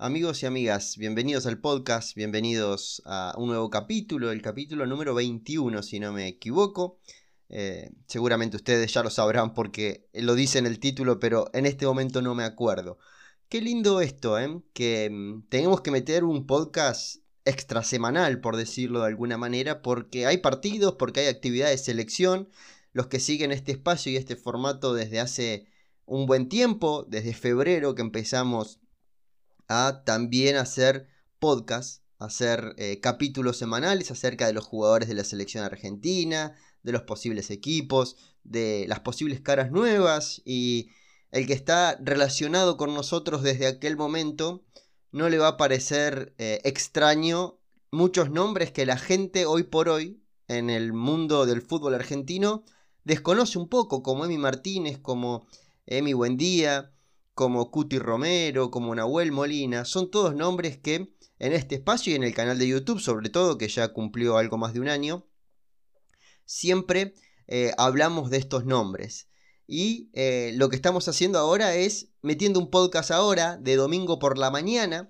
Amigos y amigas, bienvenidos al podcast, bienvenidos a un nuevo capítulo, el capítulo número 21 si no me equivoco. Eh, seguramente ustedes ya lo sabrán porque lo dice en el título, pero en este momento no me acuerdo. Qué lindo esto, ¿eh? Que mm, tenemos que meter un podcast extrasemanal, por decirlo de alguna manera, porque hay partidos, porque hay actividades de selección. Los que siguen este espacio y este formato desde hace un buen tiempo, desde febrero que empezamos a también hacer podcast, hacer eh, capítulos semanales acerca de los jugadores de la selección argentina, de los posibles equipos, de las posibles caras nuevas y el que está relacionado con nosotros desde aquel momento no le va a parecer eh, extraño muchos nombres que la gente hoy por hoy en el mundo del fútbol argentino desconoce un poco, como Emi Martínez, como Emi Buendía, como Cuti Romero, como Nahuel Molina, son todos nombres que en este espacio y en el canal de YouTube, sobre todo, que ya cumplió algo más de un año, siempre eh, hablamos de estos nombres. Y eh, lo que estamos haciendo ahora es metiendo un podcast ahora, de domingo por la mañana,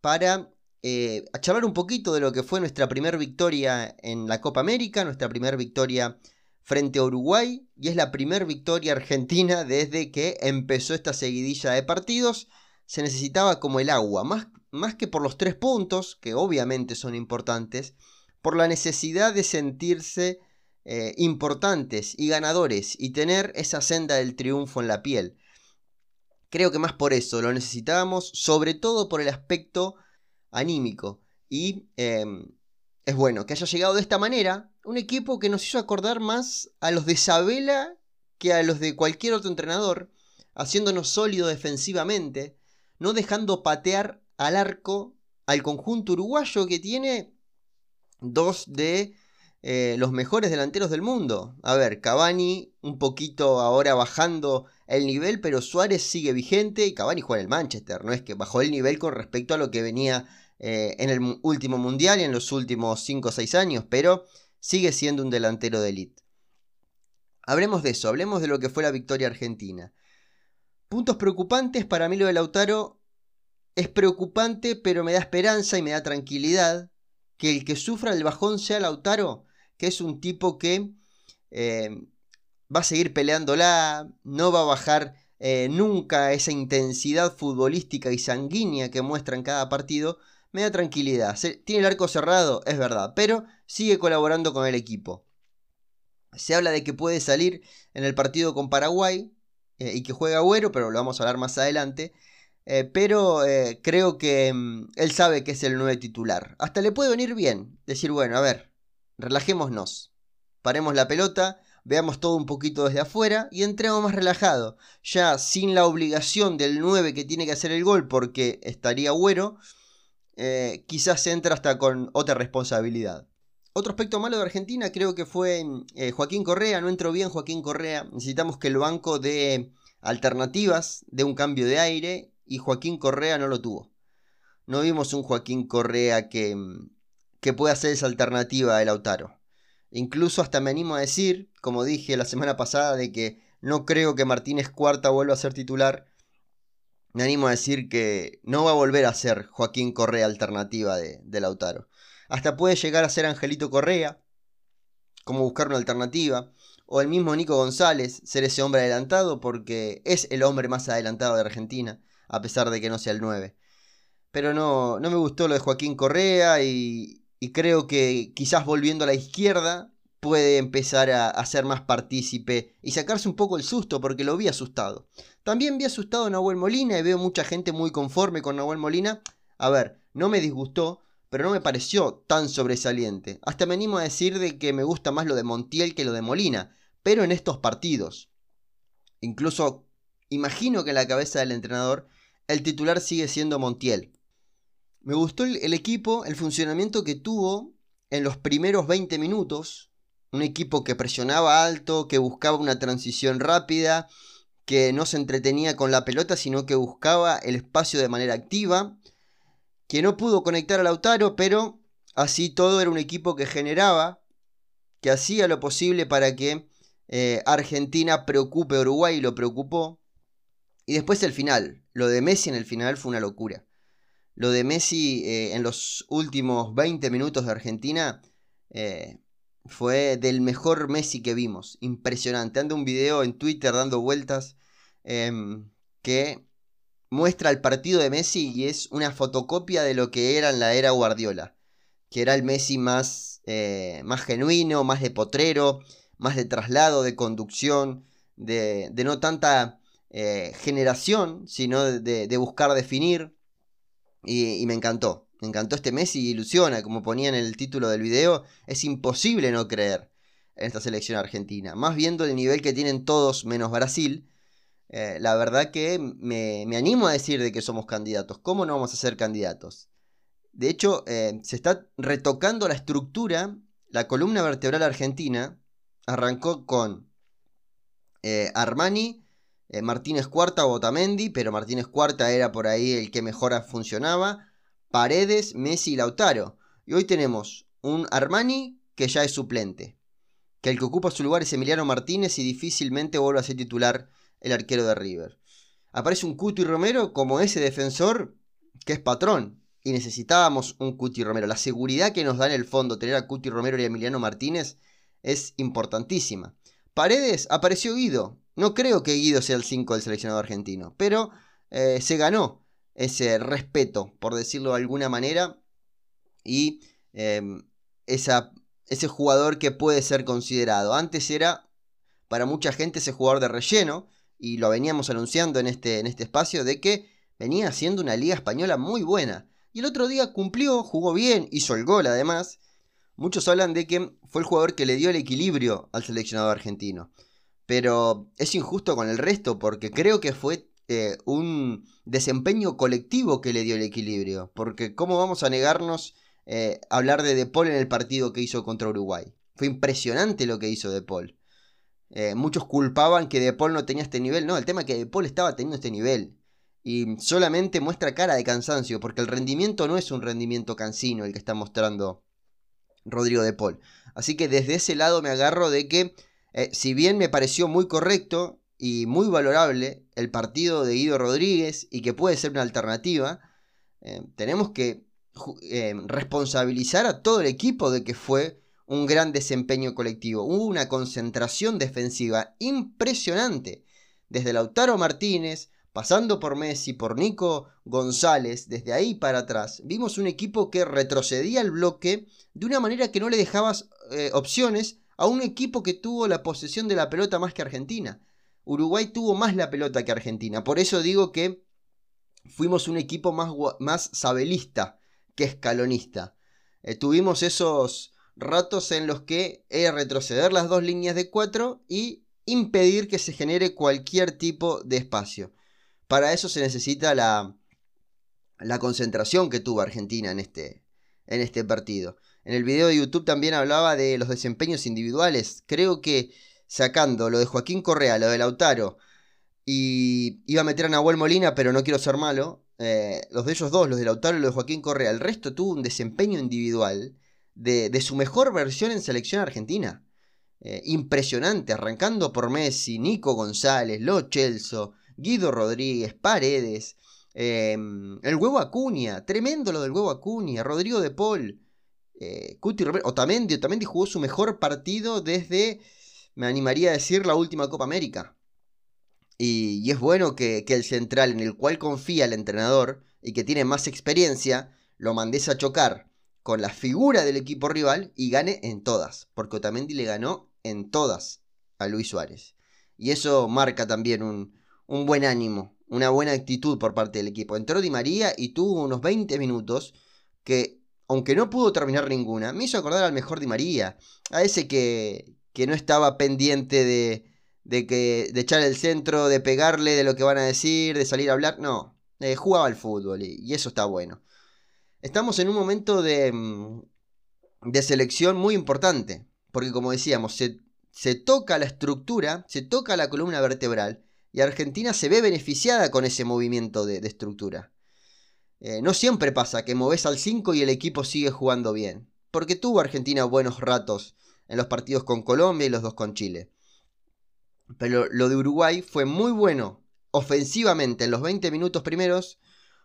para eh, charlar un poquito de lo que fue nuestra primera victoria en la Copa América, nuestra primera victoria frente a Uruguay y es la primera victoria argentina desde que empezó esta seguidilla de partidos. Se necesitaba como el agua, más, más que por los tres puntos, que obviamente son importantes, por la necesidad de sentirse eh, importantes y ganadores y tener esa senda del triunfo en la piel. Creo que más por eso lo necesitábamos, sobre todo por el aspecto anímico. Y em, es bueno que haya llegado de esta manera, un equipo que nos hizo acordar más a los de Sabela que a los de cualquier otro entrenador, haciéndonos sólido defensivamente, no dejando patear al arco al conjunto uruguayo que tiene dos de eh, los mejores delanteros del mundo. A ver, Cavani un poquito ahora bajando el nivel, pero Suárez sigue vigente y Cavani juega en el Manchester, no es que bajó el nivel con respecto a lo que venía eh, en el último mundial y en los últimos 5 o 6 años, pero sigue siendo un delantero de élite. Hablemos de eso, hablemos de lo que fue la victoria argentina. Puntos preocupantes, para mí lo de Lautaro es preocupante, pero me da esperanza y me da tranquilidad que el que sufra el bajón sea Lautaro, que es un tipo que eh, va a seguir peleándola, no va a bajar eh, nunca esa intensidad futbolística y sanguínea que muestra en cada partido, me da tranquilidad. tiene el arco cerrado, es verdad, pero sigue colaborando con el equipo. Se habla de que puede salir en el partido con Paraguay eh, y que juega Agüero, pero lo vamos a hablar más adelante. Eh, pero eh, creo que mm, él sabe que es el 9 titular. Hasta le puede venir bien decir, bueno, a ver, relajémonos, paremos la pelota, veamos todo un poquito desde afuera y entremos más relajado, ya sin la obligación del 9 que tiene que hacer el gol porque estaría Agüero eh, quizás entra hasta con otra responsabilidad. Otro aspecto malo de Argentina creo que fue eh, Joaquín Correa, no entró bien Joaquín Correa, necesitamos que el banco dé alternativas, de un cambio de aire y Joaquín Correa no lo tuvo. No vimos un Joaquín Correa que, que pueda hacer esa alternativa de Lautaro. Incluso hasta me animo a decir, como dije la semana pasada, de que no creo que Martínez Cuarta vuelva a ser titular me animo a decir que no va a volver a ser Joaquín Correa alternativa de, Lautaro. Hasta puede llegar a ser Angelito Correa, como buscar una alternativa, o el mismo Nico González, ser ese hombre adelantado, porque es el hombre más adelantado de Argentina, a pesar de que no sea el 9. Pero no, no me gustó lo de Joaquín Correa y, y creo que quizás volviendo a la izquierda puede empezar a, ser más partícipe y sacarse un poco el susto porque lo vi asustado. También vi asustado a Nahuel Molina y veo mucha gente muy conforme con Nahuel Molina. A ver, no me disgustó, pero no me pareció tan sobresaliente. Hasta me animo a decir de que me gusta más lo de Montiel que lo de Molina, pero en estos partidos. Incluso imagino que en la cabeza del entrenador el titular sigue siendo Montiel. Me gustó el, el equipo, el funcionamiento que tuvo en los primeros 20 minutos, un equipo que presionaba alto, que buscaba una transición rápida, que no se entretenía con la pelota, sino que buscaba el espacio de manera activa, que no pudo conectar a Lautaro, pero así todo era un equipo que generaba, que hacía lo posible para que eh, Argentina preocupe a Uruguay y lo preocupó. Y después el final, lo de Messi en el final fue una locura. lo de Messi eh, en los últimos 20 minutos de Argentina eh, fue del mejor Messi que vimos. Impresionante. Anda un video en Twitter dando vueltas em, que muestra el partido de Messi y es una fotocopia de lo que era en la era Guardiola. Que era el Messi más, eh, más genuino, más de potrero, más de traslado, de conducción, de, no tanta generación, sino de buscar definir. Y, me encantó. Me encantó este Messi ilusiona, como ponía en el título del video. Es imposible no creer en esta selección argentina. Más viendo el nivel que tienen todos menos Brasil. Eh, la verdad que me, animo a decir de que somos candidatos. ¿Cómo no vamos a ser candidatos? De hecho, eh, se está retocando la estructura. La columna vertebral argentina arrancó con eh, Armani, Martínez Cuarta o Otamendi, pero Martínez Cuarta era por ahí el que mejor funcionaba. Paredes, Messi y Lautaro. Y hoy tenemos un Armani que ya es suplente. Que el que ocupa su lugar es Emiliano Martínez y difícilmente vuelve a ser titular el arquero de River. Aparece un Cuti Romero como ese defensor que es patrón. Y necesitábamos un Cuti Romero. La seguridad que nos da en el fondo tener a Cuti Romero y Emiliano Martínez es importantísima. Paredes apareció Guido, no creo que Guido sea el 5 del seleccionado argentino, pero eh, se ganó ese respeto, por decirlo de alguna manera, y em, ese jugador que puede ser considerado. Antes era para mucha gente ese jugador de relleno, y lo veníamos anunciando en este, en este espacio, de que venía haciendo una liga española muy buena. Y el otro día cumplió, jugó bien, hizo el gol además. Muchos hablan de que fue el jugador que le dio el equilibrio al seleccionado argentino pero es injusto con el resto porque creo que fue eh, un desempeño colectivo que le dio el equilibrio. Porque ¿cómo vamos a negarnos eh, hablar de De Paul en el partido que hizo contra Uruguay? Fue impresionante lo que hizo De Paul. Eh, muchos culpaban que De Paul no tenía este nivel. No, el tema es que De Paul estaba teniendo este nivel. Y solamente muestra cara de cansancio, porque el rendimiento no es un rendimiento cansino el que está mostrando Rodrigo De Paul. Así que desde ese lado me agarro de que si bien me pareció muy correcto y muy valorable el partido de Guido Rodríguez y que puede ser una alternativa, eh, tenemos que eh, responsabilizar a todo el equipo de que fue un gran desempeño colectivo. Hubo una concentración defensiva impresionante. Desde Lautaro Martínez, pasando por Messi, por Nico González, desde ahí para atrás, vimos un equipo que retrocedía el bloque de una manera que no le dejabas opciones a un equipo que tuvo la posesión de la pelota más que Argentina. Uruguay tuvo más la pelota que Argentina. Por eso digo que fuimos un equipo más, más sabelista que escalonista. Eh, tuvimos esos ratos en los que era retroceder las dos líneas de cuatro y impedir que se genere cualquier tipo de espacio. Para eso se necesita la, la concentración que tuvo Argentina en este, en este partido. En el video de YouTube también hablaba de los desempeños individuales. Creo que sacando lo de Joaquín Correa, lo de Lautaro, y iba a meter a Nahuel Molina, pero no quiero ser malo. Eh, los de ellos dos, los de Lautaro y los de Joaquín Correa, el resto tuvo un desempeño individual de, su mejor versión en selección argentina. Eh, impresionante, arrancando por Messi, Nico González, Lo Chelso, Guido Rodríguez, Paredes, em, el huevo Acuña, tremendo lo del huevo Acuña, Rodrigo de Paul, eh, Cuti Romero, Otamendi, Otamendi jugó su mejor partido desde, me animaría a decir, la última Copa América. Y, es bueno que, el central en el cual confía el entrenador y que tiene más experiencia, lo mandes a chocar con la figura del equipo rival y gane en todas. Porque Otamendi le ganó en todas a Luis Suárez. Y eso marca también un, un buen ánimo, una buena actitud por parte del equipo. Entró Di María y tuvo unos 20 minutos que aunque no pudo terminar ninguna, me hizo acordar al mejor Di María, a ese que, que no estaba pendiente de, de, que, de echar el centro, de pegarle, de lo que van a decir, de salir a hablar, no, eh, jugaba al fútbol y, eso está bueno. Estamos en un momento de, mm, de selección muy importante, porque como decíamos, se, se toca la estructura, se toca la columna vertebral, y Argentina se ve beneficiada con ese movimiento de estructura. Eh, no siempre pasa que moves al 5 y el equipo sigue jugando bien, porque tuvo Argentina buenos ratos en los partidos con Colombia y los dos con Chile. Pero lo de Uruguay fue muy bueno ofensivamente en los 20 minutos primeros,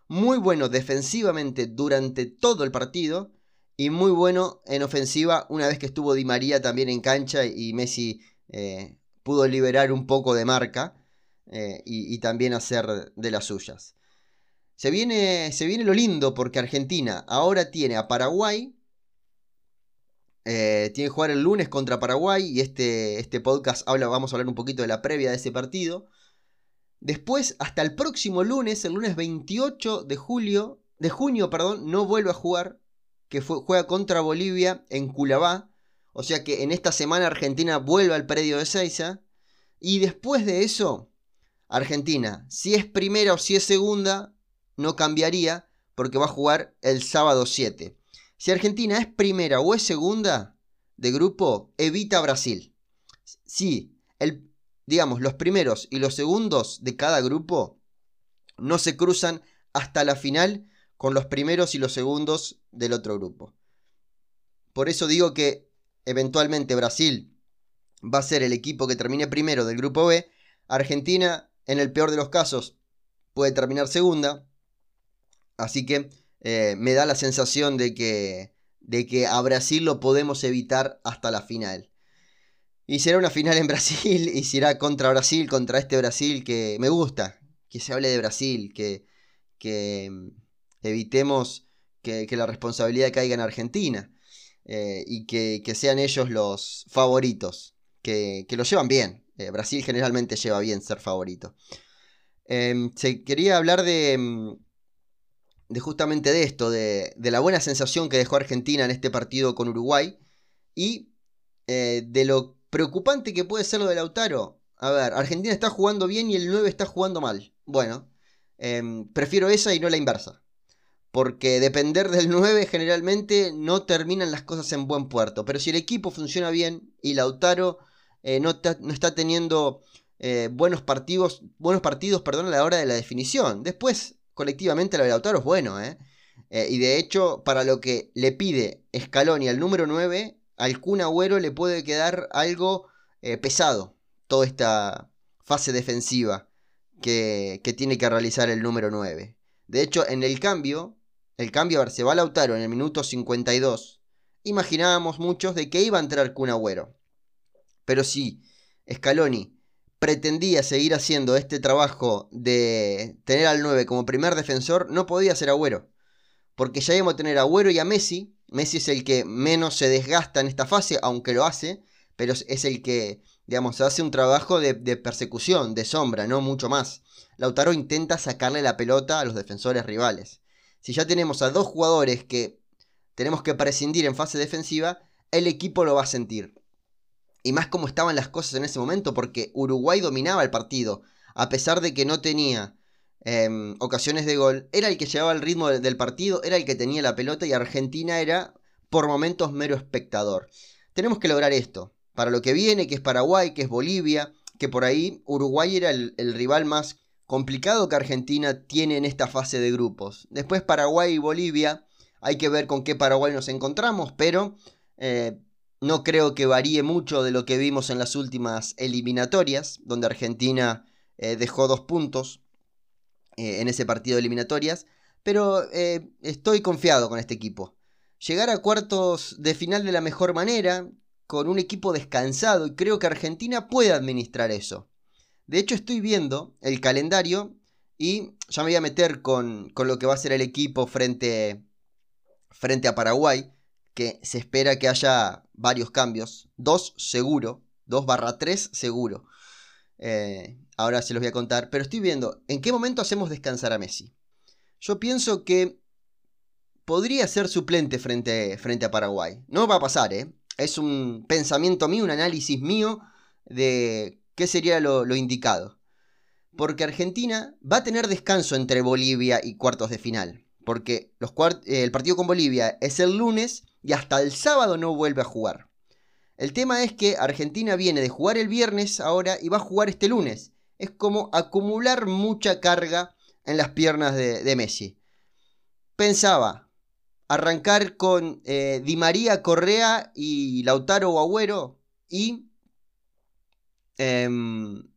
muy bueno defensivamente durante todo el partido y muy bueno en ofensiva una vez que estuvo Di María también en cancha y Messi eh, pudo liberar un poco de marca eh, y, también hacer de las suyas. Se viene, se viene lo lindo porque Argentina ahora tiene a Paraguay. Eh, tiene que jugar el lunes contra Paraguay y este, este podcast habla, vamos a hablar un poquito de la previa de ese partido. Después, hasta el próximo lunes, el lunes 28 de julio, de junio, perdón, no vuelve a jugar, que juega contra Bolivia en Culabá. O sea que en esta semana Argentina vuelve al predio de Seiza. Y después de eso, Argentina, si es primera o si es segunda, no cambiaría porque va a jugar el sábado 7. Si Argentina es primera o es segunda de grupo, evita Brasil. Si digamos, los primeros y los segundos de cada grupo no se cruzan hasta la final con los primeros y los segundos del otro grupo. Por eso digo que eventualmente Brasil va a ser el equipo que termine primero del grupo B. Argentina, en el peor de los casos, puede terminar segunda. Así que eh, me da la sensación de que, de que a Brasil lo podemos evitar hasta la final. Y será una final en Brasil y será contra Brasil, contra este Brasil que me gusta, que se hable de Brasil, que, que mm, evitemos que, la responsabilidad caiga en Argentina eh, y que, sean ellos los favoritos, que, lo llevan bien. Eh, Brasil generalmente lleva bien ser favorito. Em, se quería hablar de, mm, de justamente de esto, de, de, la buena sensación que dejó Argentina en este partido con Uruguay y eh, de lo preocupante que puede ser lo de Lautaro. A ver, Argentina está jugando bien y el 9 está jugando mal. Bueno, em, prefiero esa y no la inversa. Porque depender del 9 generalmente no terminan las cosas en buen puerto. Pero si el equipo funciona bien y Lautaro eh, no, no, está teniendo eh, buenos partidos, buenos partidos perdón, a la hora de la definición. Después, colectivamente, lo de Lautaro es bueno. ¿eh? y de hecho, para lo que le pide Scaloni al número 9, al Kun Agüero le puede quedar algo eh, pesado toda esta fase defensiva que, tiene que realizar el número 9. De hecho, en el cambio, el cambio, a ver, se va Lautaro en el minuto 52. Imaginábamos muchos de que iba a entrar Kun Agüero. Pero si Scaloni pretendía seguir haciendo este trabajo de tener al 9 como primer defensor, no podía ser Agüero. Porque ya íbamos a tener a Agüero y a Messi, Messi es el que menos se desgasta en esta fase, aunque lo hace, pero es el que, digamos, hace un trabajo de, persecución, de sombra, no mucho más. Lautaro intenta sacarle la pelota a los defensores rivales. Si ya tenemos a dos jugadores que tenemos que prescindir en fase defensiva, el equipo lo va a sentir. Y más como estaban las cosas en ese momento, porque Uruguay dominaba el partido, a pesar de que no tenía Em, ocasiones de gol, era el que llevaba el ritmo del partido, era el que tenía la pelota y Argentina era por momentos mero espectador. Tenemos que lograr esto. Para lo que viene, que es Paraguay, que es Bolivia, que por ahí Uruguay era el, rival más complicado que Argentina tiene en esta fase de grupos. Después Paraguay y Bolivia, hay que ver con qué Paraguay nos encontramos, pero eh, no creo que varíe mucho de lo que vimos en las últimas eliminatorias, donde Argentina eh, dejó dos puntos eh, en ese partido de eliminatorias, pero eh, estoy confiado con este equipo. Llegar a cuartos de final de la mejor manera, con un equipo descansado, y creo que Argentina puede administrar eso. De hecho, estoy viendo el calendario y ya me voy a meter con, lo que va a ser el equipo frente, frente a Paraguay, que se espera que haya varios cambios, dos seguro, dos barra tres seguro. Eh, ahora se los voy a contar, pero estoy viendo en qué momento hacemos descansar a Messi. Yo pienso que podría ser suplente frente, frente a Paraguay. No va a pasar, ¿eh? Es un pensamiento mío, un análisis mío de qué sería lo, indicado. Porque Argentina va a tener descanso entre Bolivia y cuartos de final. Porque eh, el partido con Bolivia es el lunes y hasta el sábado no vuelve a jugar. El tema es que Argentina viene de jugar el viernes ahora y va a jugar este lunes es como acumular mucha carga en las piernas de, Messi. Pensaba arrancar con eh, Di María, Correa y Lautaro Agüero y em,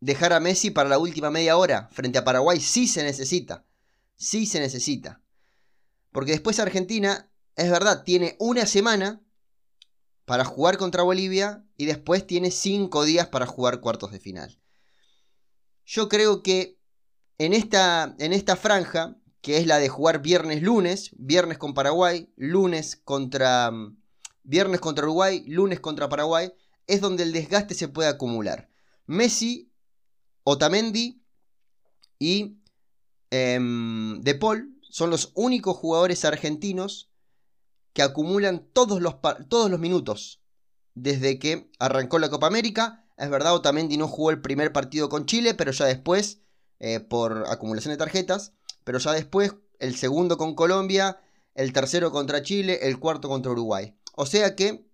dejar a Messi para la última media hora frente a Paraguay si se necesita. Sí se necesita. Porque después Argentina, es verdad, tiene una semana para jugar contra Bolivia y después tiene cinco días para jugar cuartos de final. Yo creo que en esta, en esta franja, que es la de jugar viernes-lunes, viernes con Paraguay, lunes contra, viernes contra Uruguay, lunes contra Paraguay, es donde el desgaste se puede acumular. Messi, Otamendi y em, De Paul son los únicos jugadores argentinos que acumulan todos los, todos los minutos desde que arrancó la Copa América. Es verdad, Otamendi no jugó el primer partido con Chile, pero ya después, eh, por acumulación de tarjetas, pero ya después el segundo con Colombia, el tercero contra Chile, el cuarto contra Uruguay. O sea que,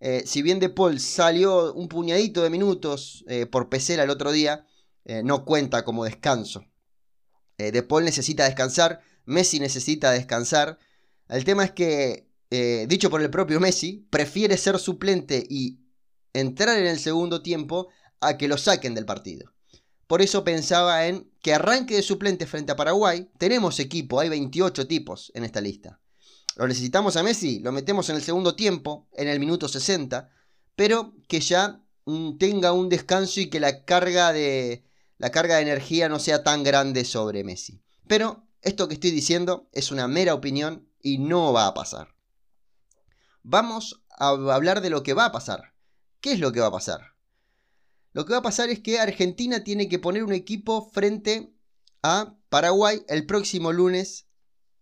eh, si bien De Paul salió un puñadito de minutos eh, por Pesela el otro día, no cuenta como descanso. de Paul necesita descansar, Messi necesita descansar. El tema es que eh, dicho por el propio Messi, prefiere ser suplente y entrar en el segundo tiempo a que lo saquen del partido. Por eso pensaba en que arranque de suplente frente a Paraguay. Tenemos equipo, hay 28 tipos en esta lista. Lo necesitamos a Messi, lo metemos en el segundo tiempo, en el minuto 60, pero que ya mm, tenga un descanso y que la carga de la carga de energía no sea tan grande sobre Messi. Pero esto que estoy diciendo es una mera opinión y no va a pasar vamos a hablar de lo que va a pasar. ¿Qué es lo que va a pasar? Lo que va a pasar es que Argentina tiene que poner un equipo frente a Paraguay el próximo lunes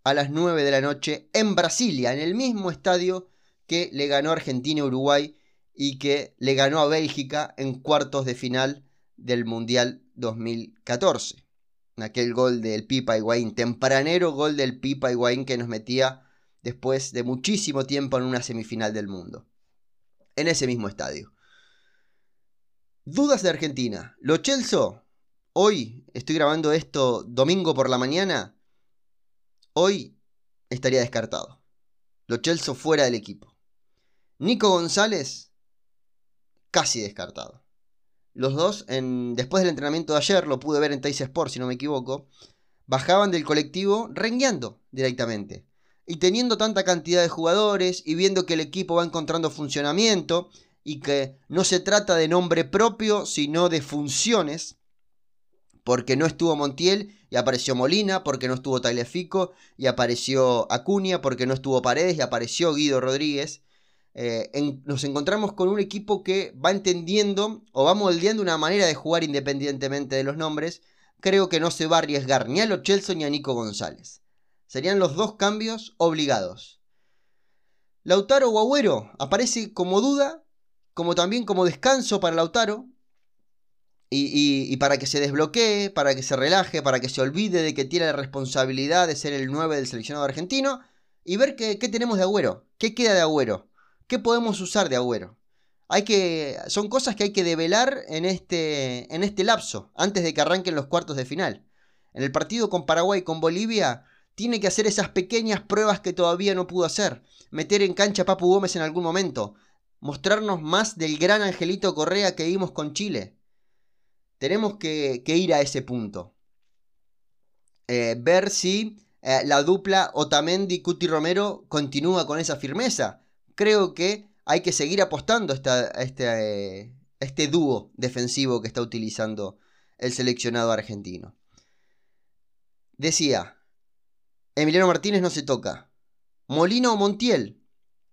a las 9 de la noche en Brasilia, en el mismo estadio que le ganó Argentina a Uruguay y que le ganó a Bélgica en cuartos de final del Mundial 2014. Aquel gol del Pipa Higuaín, tempranero gol del Pipa Higuaín que nos metía después de muchísimo tiempo en una semifinal del mundo. En ese mismo estadio. Dudas de Argentina. Lo Chelso, hoy, estoy grabando esto domingo por la mañana, hoy estaría descartado. Lo Chelso fuera del equipo. Nico González, casi descartado. Los dos, en, después del entrenamiento de ayer, lo pude ver en Tais Sport, si no me equivoco, bajaban del colectivo rengueando directamente y teniendo tanta cantidad de jugadores y viendo que el equipo va encontrando funcionamiento y que no se trata de nombre propio, sino de funciones, porque no estuvo Montiel y apareció Molina, porque no estuvo Tagliafico y apareció Acuña, porque no estuvo Paredes y apareció Guido Rodríguez. Eh, nos encontramos con un equipo que va entendiendo o va moldeando una manera de jugar independientemente de los nombres. Creo que no se va a arriesgar ni a Lo Chelsea ni a Nico González. Serían los dos cambios obligados. Lautaro o Agüero aparece como duda, como también como descanso para Lautaro. Y, para que se desbloquee, para que se relaje, para que se olvide de que tiene la responsabilidad de ser el 9 del seleccionado argentino. Y ver qué, tenemos de Agüero, qué queda de Agüero, qué podemos usar de Agüero. Hay que, son cosas que hay que develar en este, en este lapso, antes de que arranquen los cuartos de final. En el partido con Paraguay y con Bolivia tiene que hacer esas pequeñas pruebas que todavía no pudo hacer. Meter en cancha a Papu Gómez en algún momento. Mostrarnos más del gran Angelito Correa que vimos con Chile. Tenemos que, ir a ese punto. Eh, ver si eh, la dupla Otamendi-Cuti Romero continúa con esa firmeza. Creo que hay que seguir apostando este, este dúo defensivo que está utilizando el seleccionado argentino. Decía, Emiliano Martínez no se toca. Molina o Montiel.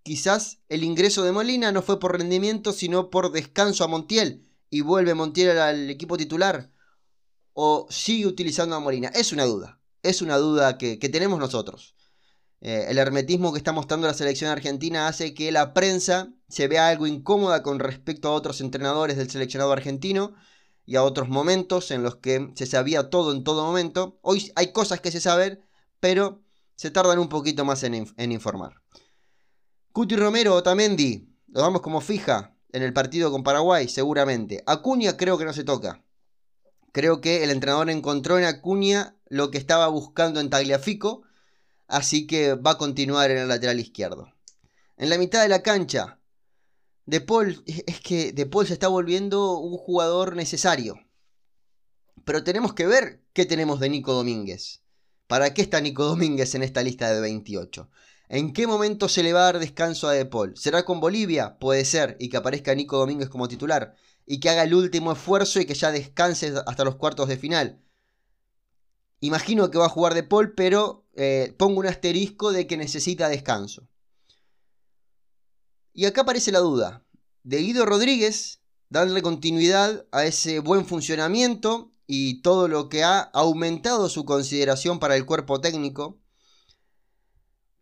Quizás el ingreso de Molina no fue por rendimiento, sino por descanso a Montiel. Y vuelve Montiel al equipo titular. O sigue utilizando a Molina. Es una duda. Es una duda que, tenemos nosotros. Eh, el hermetismo que está mostrando la selección argentina hace que la prensa se vea algo incómoda con respecto a otros entrenadores del seleccionado argentino y a otros momentos en los que se sabía todo en todo momento. Hoy hay cosas que se saben pero se tardan un poquito más en, informar. Cuti Romero o Tamendi, lo damos como fija en el partido con Paraguay, seguramente. Acuña creo que no se toca. Creo que el entrenador encontró en Acuña lo que estaba buscando en Tagliafico, así que va a continuar en el lateral izquierdo. En la mitad de la cancha, De Paul, es que De Paul se está volviendo un jugador necesario. Pero tenemos que ver qué tenemos de Nico Domínguez. ¿Para qué está Nico Domínguez en esta lista de 28? ¿En qué momento se le va a dar descanso a De Paul? ¿Será con Bolivia? Puede ser, y que aparezca Nico Domínguez como titular, y que haga el último esfuerzo y que ya descanse hasta los cuartos de final. Imagino que va a jugar De Paul, pero eh, pongo un asterisco de que necesita descanso. Y acá aparece la duda. De Guido Rodríguez, darle continuidad a ese buen funcionamiento y todo lo que ha aumentado su consideración para el cuerpo técnico.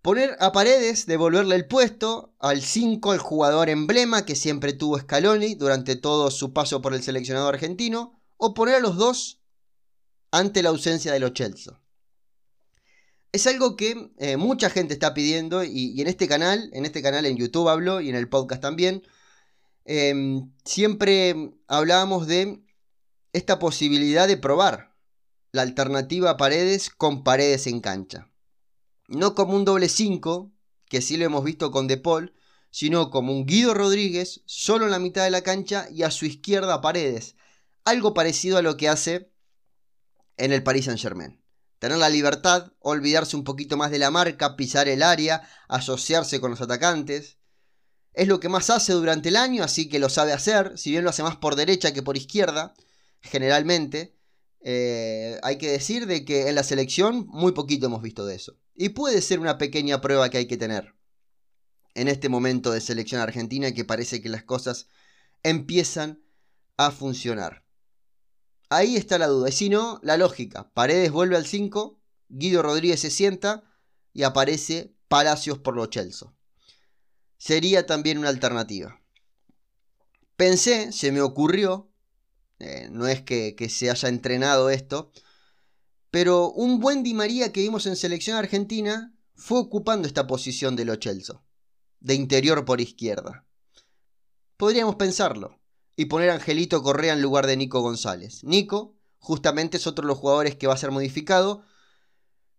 Poner a Paredes, devolverle el puesto al 5, el jugador emblema que siempre tuvo Scaloni durante todo su paso por el seleccionado argentino, o poner a los dos ante la ausencia de los Chelsea. Es algo que eh, mucha gente está pidiendo y, en este canal, en este canal en YouTube hablo y en el podcast también, em, siempre hablábamos de esta posibilidad de probar la alternativa a Paredes con Paredes en cancha. No como un doble 5, que sí lo hemos visto con De Paul, sino como un Guido Rodríguez solo en la mitad de la cancha y a su izquierda Paredes. Algo parecido a lo que hace en el Paris Saint Germain. Tener la libertad, olvidarse un poquito más de la marca, pisar el área, asociarse con los atacantes. Es lo que más hace durante el año, así que lo sabe hacer, si bien lo hace más por derecha que por izquierda generalmente. Eh, hay que decir de que en la selección muy poquito hemos visto de eso. Y puede ser una pequeña prueba que hay que tener en este momento de selección argentina que parece que las cosas empiezan a funcionar. Ahí está la duda. Y si no, la lógica. Paredes vuelve al 5, Guido Rodríguez se sienta y aparece Palacios por los Chelsea. Sería también una alternativa. Pensé, se me ocurrió, eh, no es que, se haya entrenado esto, pero un buen Di María que vimos en selección argentina fue ocupando esta posición de los Chelsea, de interior por izquierda. Podríamos pensarlo y poner Angelito Correa en lugar de Nico González. Nico, justamente, es otro de los jugadores que va a ser modificado.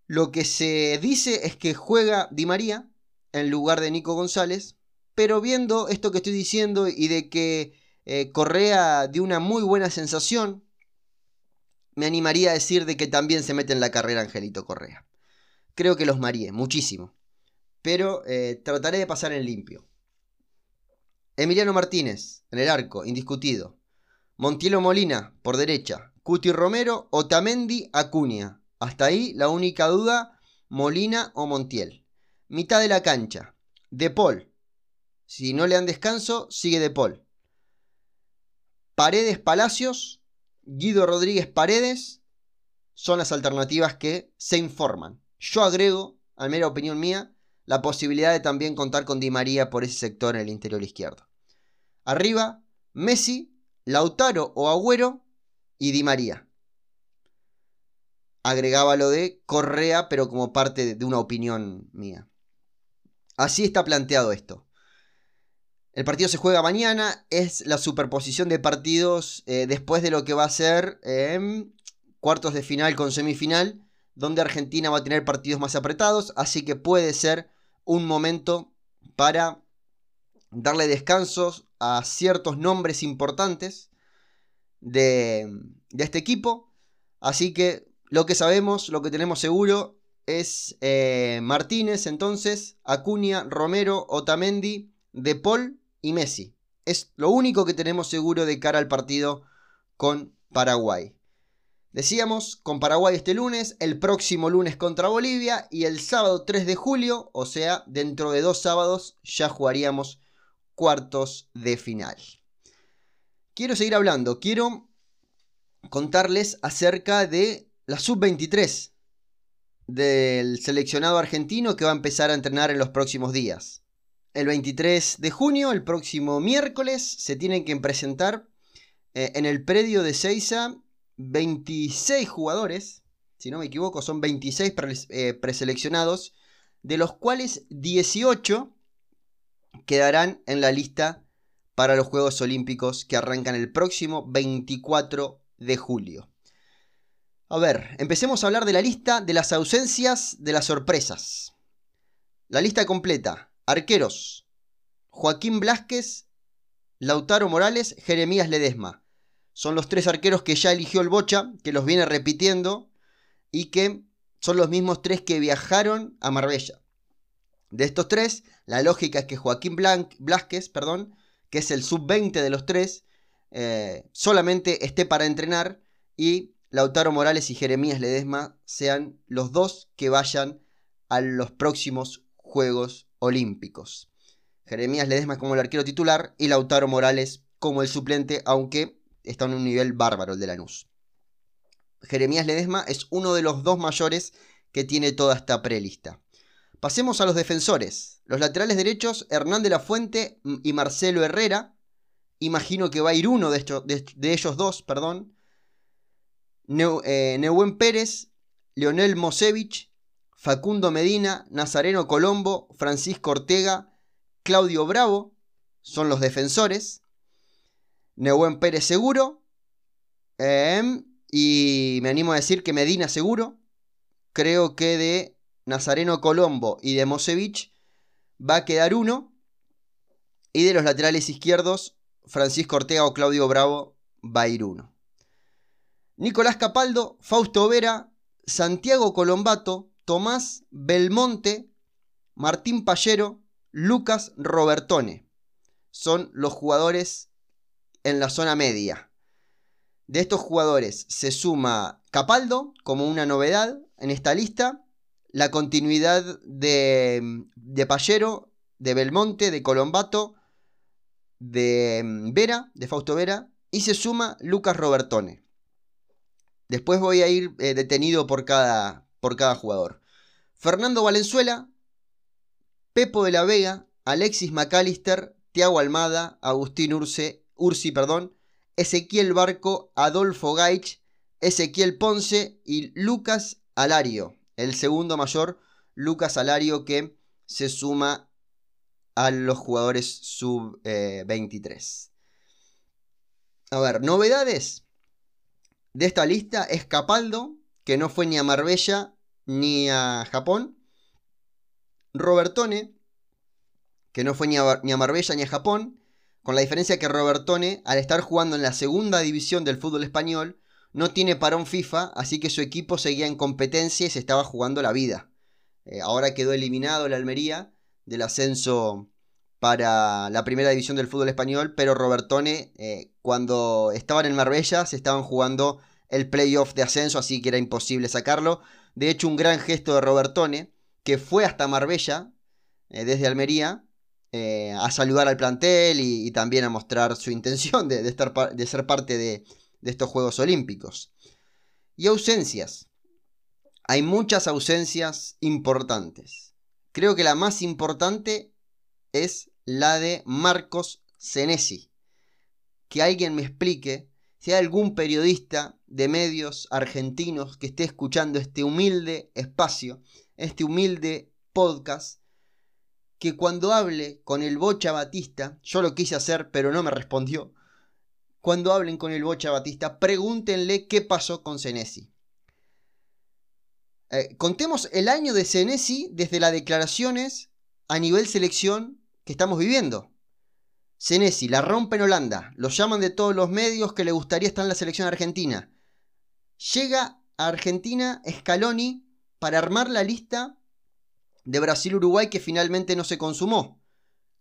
Lo que se dice es que juega Di María en lugar de Nico González, pero viendo esto que estoy diciendo y de que eh, Correa dio una muy buena sensación, me animaría a decir de que también se mete en la carrera Angelito Correa. Creo que los mareé muchísimo, pero eh, trataré de pasar en limpio. Emiliano Martínez, en el arco, indiscutido. Montielo Molina, por derecha. Cuti Romero, Otamendi, Acuña. Hasta ahí la única duda, Molina o Montiel. Mitad de la cancha. De Paul. Si no le dan descanso, sigue De Paul. Paredes Palacios, Guido Rodríguez Paredes son las alternativas que se informan. Yo agrego, a mera opinión mía, la posibilidad de también contar con Di María por ese sector en el interior izquierdo. Arriba, Messi, Lautaro o Agüero y Di María. Agregaba lo de Correa, pero como parte de una opinión mía. Así está planteado esto. El partido se juega mañana, es la superposición de partidos eh, después de lo que va a ser cuartos de final con semifinal, donde Argentina va a tener partidos más apretados, así que puede ser un momento para darle descansos a ciertos nombres importantes de, este equipo. Así que lo que sabemos, lo que tenemos seguro es eh, Martínez, entonces, Acuña, Romero, Otamendi, De Paul y Messi. Es lo único que tenemos seguro de cara al partido con Paraguay. Decíamos, con Paraguay este lunes, el próximo lunes contra Bolivia y el sábado 3 de julio, o sea, dentro de dos sábados ya jugaríamos cuartos de final. Quiero seguir hablando, quiero contarles acerca de la sub-23 del seleccionado argentino que va a empezar a entrenar en los próximos días el 23 de junio, el próximo miércoles, se tienen que presentar eh, en el predio de Seiza 26 jugadores, si no me equivoco, son 26 eh, preseleccionados, de los cuales 18 quedarán en la lista para los Juegos Olímpicos que arrancan el próximo 24 de julio. A ver, empecemos a hablar de la lista de las ausencias de las sorpresas. La lista completa. Arqueros. Joaquín Blasquez, Lautaro Morales, Jeremías Ledesma. Son los tres arqueros que ya eligió el Bocha, que los viene repitiendo y que son los mismos tres que viajaron a Marbella. De estos tres, la lógica es que Joaquín Blasquez, perdón, que es el sub-20 de los tres, eh, solamente esté para entrenar y Lautaro Morales y Jeremías Ledesma sean los dos que vayan a los próximos Juegos Olímpicos. Jeremías Ledesma como el arquero titular y Lautaro Morales como el suplente, aunque está en un nivel bárbaro el de Lanús. Jeremías Ledesma es uno de los dos mayores que tiene toda esta prelista. Pasemos a los defensores. Los laterales derechos, Hernán de la Fuente y Marcelo Herrera. Imagino que va a ir uno de, ellos dos, perdón. Eh, Neuwen Pérez, Leonel Mosevich, Facundo Medina, Nazareno Colombo, Francisco Ortega, Claudio Bravo son los defensores. Neuwen Pérez seguro. Em, y me animo a decir que Medina seguro. Creo que de Nazareno Colombo y de Mosevich va a quedar uno. Y de los laterales izquierdos, Francisco Ortega o Claudio Bravo va a ir uno. Nicolás Capaldo, Fausto Vera, Santiago Colombato, Tomás Belmonte, Martín Pallero, Lucas Robertone. Son los jugadores en la zona media. De estos jugadores se suma Capaldo como una novedad en esta lista, la continuidad de, de Pallero, de Belmonte, de Colombato, de mm, Vera, de Fausto Vera, y se suma Lucas Robertone. Después voy a ir eh, detenido por cada, por cada jugador. Fernando Valenzuela, Pepo de la Vega, Alexis McAllister, Tiago Almada, Agustín Urce, Ursi, perdón, Ezequiel Barco, Adolfo Gaich, Ezequiel Ponce y Lucas Alario, el segundo mayor, Lucas Alario, que se suma a los jugadores sub-23. a ver, novedades de esta lista es Capaldo, que no fue ni a Marbella ni a Japón. Robertone, que no fue ni a, Marbella ni a Japón. Con la diferencia que Robertone, al estar jugando en la segunda división del fútbol español, no tiene parón FIFA, así que su equipo seguía en competencia y se estaba jugando la vida. Eh, ahora quedó eliminado la Almería del ascenso para la primera división del fútbol español, pero Robertone, eh, cuando estaban en Marbella, se estaban jugando el playoff de ascenso, así que era imposible sacarlo. De hecho, un gran gesto de Robertone, que fue hasta Marbella, eh, desde Almería, eh, a saludar al plantel y, también a mostrar su intención de, estar, de ser parte de, de estos Juegos Olímpicos. Y ausencias. Hay muchas ausencias importantes. Creo que la más importante es la de Marcos Senesi. Que alguien me explique si hay algún periodista de medios argentinos que esté escuchando este humilde espacio, este humilde podcast, que cuando hable con el Bocha Batista, yo lo quise hacer pero no me respondió, cuando hablen con el Bocha Batista, pregúntenle qué pasó con Senesi. Eh, contemos el año de Senesi desde las declaraciones a nivel selección que estamos viviendo. Senesi la rompe en Holanda, lo llaman de todos los medios que le gustaría estar en la selección argentina. Llega a Argentina Scaloni para armar la lista de Brasil-Uruguay que finalmente no se consumó.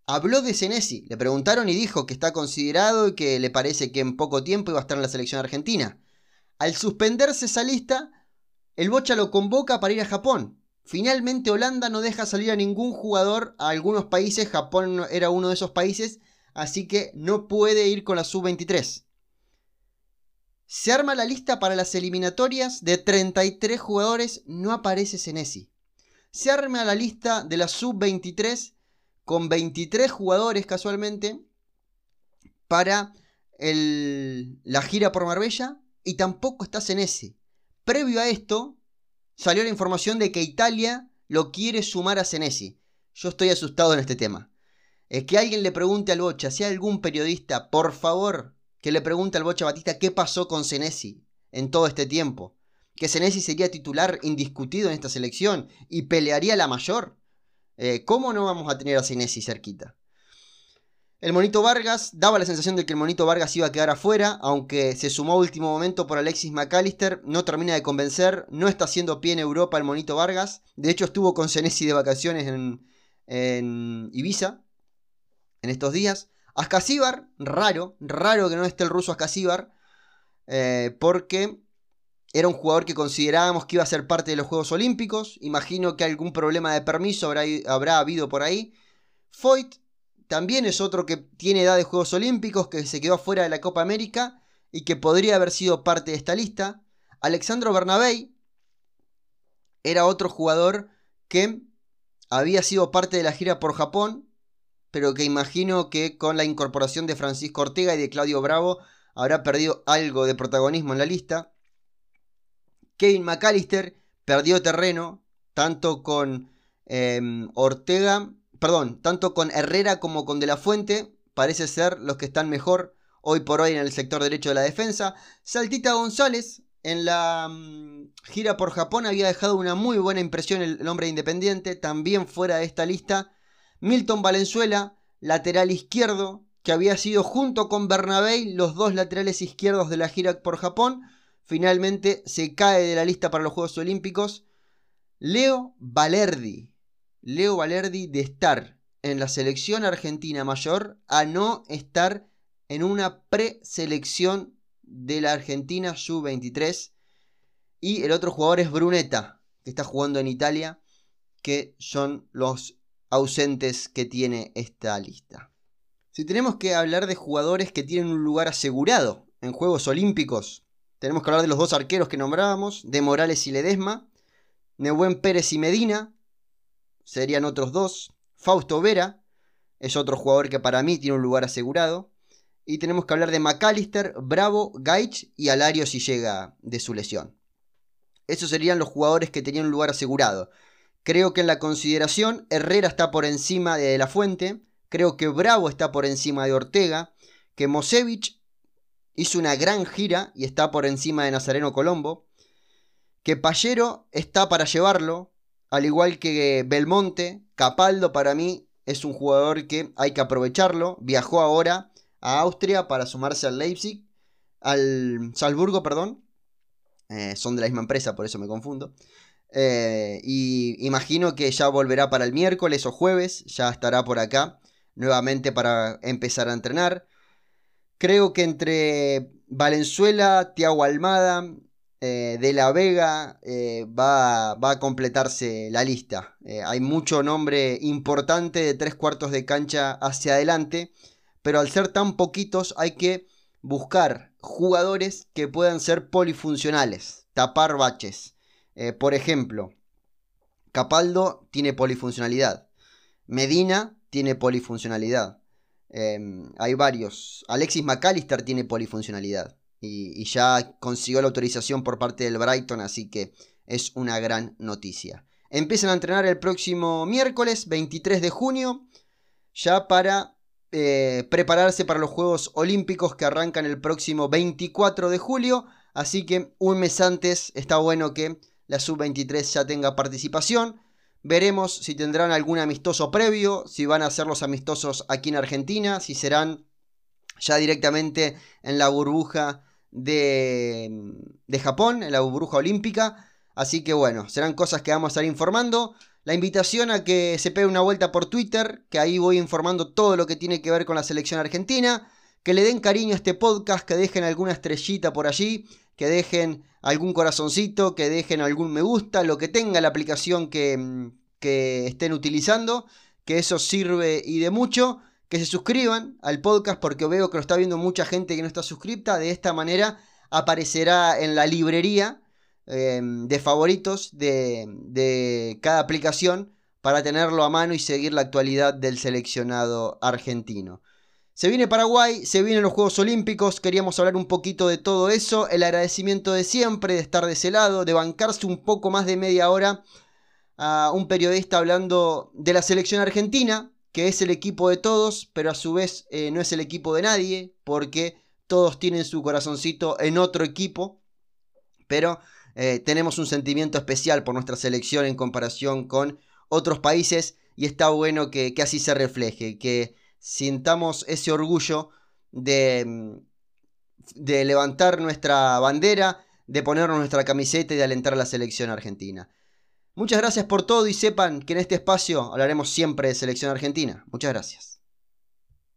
Habló de Senesi, le preguntaron y dijo que está considerado y que le parece que en poco tiempo iba a estar en la selección argentina. Al suspenderse esa lista, el Bocha lo convoca para ir a Japón. Finalmente Holanda no deja salir a ningún jugador a algunos países, Japón era uno de esos países, así que no puede ir con la sub-23. Se arma la lista para las eliminatorias de 33 jugadores, no aparece Senesi se arma la lista de la sub-23 con 23 jugadores casualmente para la gira por Marbella y tampoco está Senesi. Previo a esto, salió la información de que Italia lo quiere sumar a Senesi. Yo estoy asustado en este tema. Es que alguien le pregunte al Bocha, si hay algún periodista, por favor, que le pregunte al Bocha Batista qué pasó con Senesi en todo este tiempo que Senesi sería titular indiscutido en esta selección y pelearía la mayor. Eh, ¿Cómo no vamos a tener a Senesi cerquita? El Monito Vargas daba la sensación de que el Monito Vargas iba a quedar afuera, aunque se sumó a último momento por Alexis McAllister, no termina de convencer, no está haciendo pie en Europa el Monito Vargas, de hecho estuvo con Senesi de vacaciones en, Ibiza en estos días. Ascasíbar, raro, raro que no esté el ruso Ascasíbar, eh, porque era un jugador que considerábamos que iba a ser parte de los Juegos Olímpicos, imagino que algún problema de permiso habrá, habido por ahí. Foyt también es otro que tiene edad de Juegos Olímpicos, que se quedó fuera de la Copa América y que podría haber sido parte de esta lista. Alexandro Bernabei era otro jugador que había sido parte de la gira por Japón, pero que imagino que con la incorporación de Francisco Ortega y de Claudio Bravo habrá perdido algo de protagonismo en la lista. Kevin McAllister perdió terreno tanto con em, Ortega perdón, tanto con Herrera como con De la Fuente, parece ser los que están mejor hoy por hoy en el sector derecho de la defensa. Saltita González, en la mm, gira por Japón, había dejado una muy buena impresión el, hombre independiente, también fuera de esta lista. Milton Valenzuela, lateral izquierdo, que había sido junto con Bernabé los dos laterales izquierdos de la gira por Japón. Finalmente se cae de la lista para los Juegos Olímpicos. Leo Valerdi, Leo Valerdi de estar en la selección argentina mayor a no estar en una preselección de la Argentina sub-23. Y el otro jugador es Brunetta, que está jugando en Italia, que son los ausentes que tiene esta lista. Si tenemos que hablar de jugadores que tienen un lugar asegurado en Juegos Olímpicos, tenemos que hablar de los dos arqueros que nombrábamos, de Morales y Ledesma, Nebuen Pérez y Medina, serían otros dos. Fausto Vera es otro jugador que para mí tiene un lugar asegurado. Y tenemos que hablar de McAllister, Bravo, Gaich y Alario si llega de su lesión. Esos serían los jugadores que tenían un lugar asegurado. Creo que en la consideración Herrera está por encima de, La Fuente. Creo que Bravo está por encima de Ortega. Que Mosevich hizo una gran gira y está por encima de Nazareno Colombo. Que Pallero está para llevarlo al igual que Belmonte, Capaldo para mí es un jugador que hay que aprovecharlo. Viajó ahora a Austria para sumarse al Leipzig, al Salzburgo, perdón. Eh, son de la misma empresa, por eso me confundo. Eh, y imagino que ya volverá para el miércoles o jueves, ya estará por acá nuevamente para empezar a entrenar. Creo que entre Valenzuela, Tiago Almada, eh, de la Vega eh, va, a completarse la lista. Hay mucho nombre importante de tres cuartos de cancha hacia adelante, pero al ser tan poquitos hay que buscar jugadores que puedan ser polifuncionales, tapar baches. Por ejemplo, Capaldo tiene polifuncionalidad, Medina tiene polifuncionalidad. hay varios. Alexis McAllister tiene polifuncionalidad y, ya consiguió la autorización por parte del Brighton, así que es una gran noticia. Empiezan a entrenar el próximo miércoles 23 de junio, ya para eh, prepararse para los Juegos Olímpicos que arrancan el próximo 24 de julio, así que un mes antes está bueno que la sub-23 ya tenga participación. Veremos si tendrán algún amistoso previo, si van a ser los amistosos aquí en Argentina, si serán ya directamente en la burbuja de, de Japón, en la burbuja olímpica. Así que bueno, serán cosas que vamos a estar informando. La invitación a que se pegue una vuelta por Twitter, que ahí voy informando todo lo que tiene que ver con la selección argentina. Que le den cariño a este podcast, que dejen alguna estrellita por allí, que dejen algún corazoncito, que dejen algún me gusta, lo que tenga la aplicación que, que estén utilizando, que eso sirve y de mucho que se suscriban al podcast porque veo que lo está viendo mucha gente que no está suscripta. De esta manera aparecerá en la librería em, de favoritos de, de cada aplicación para tenerlo a mano y seguir la actualidad del seleccionado argentino. Se viene Paraguay, se vienen los Juegos Olímpicos, queríamos hablar un poquito de todo eso, el agradecimiento de siempre, de estar de ese lado, de bancarse un poco más de media hora a un periodista hablando de la selección argentina, que es el equipo de todos, pero a su vez eh, no es el equipo de nadie, porque todos tienen su corazoncito en otro equipo, pero eh, tenemos un sentimiento especial por nuestra selección en comparación con otros países y está bueno que, así se refleje, que sintamos ese orgullo de, de levantar nuestra bandera, de ponernos nuestra camiseta y de alentar a la selección argentina. Muchas gracias por todo y sepan que en este espacio hablaremos siempre de selección argentina. Muchas gracias.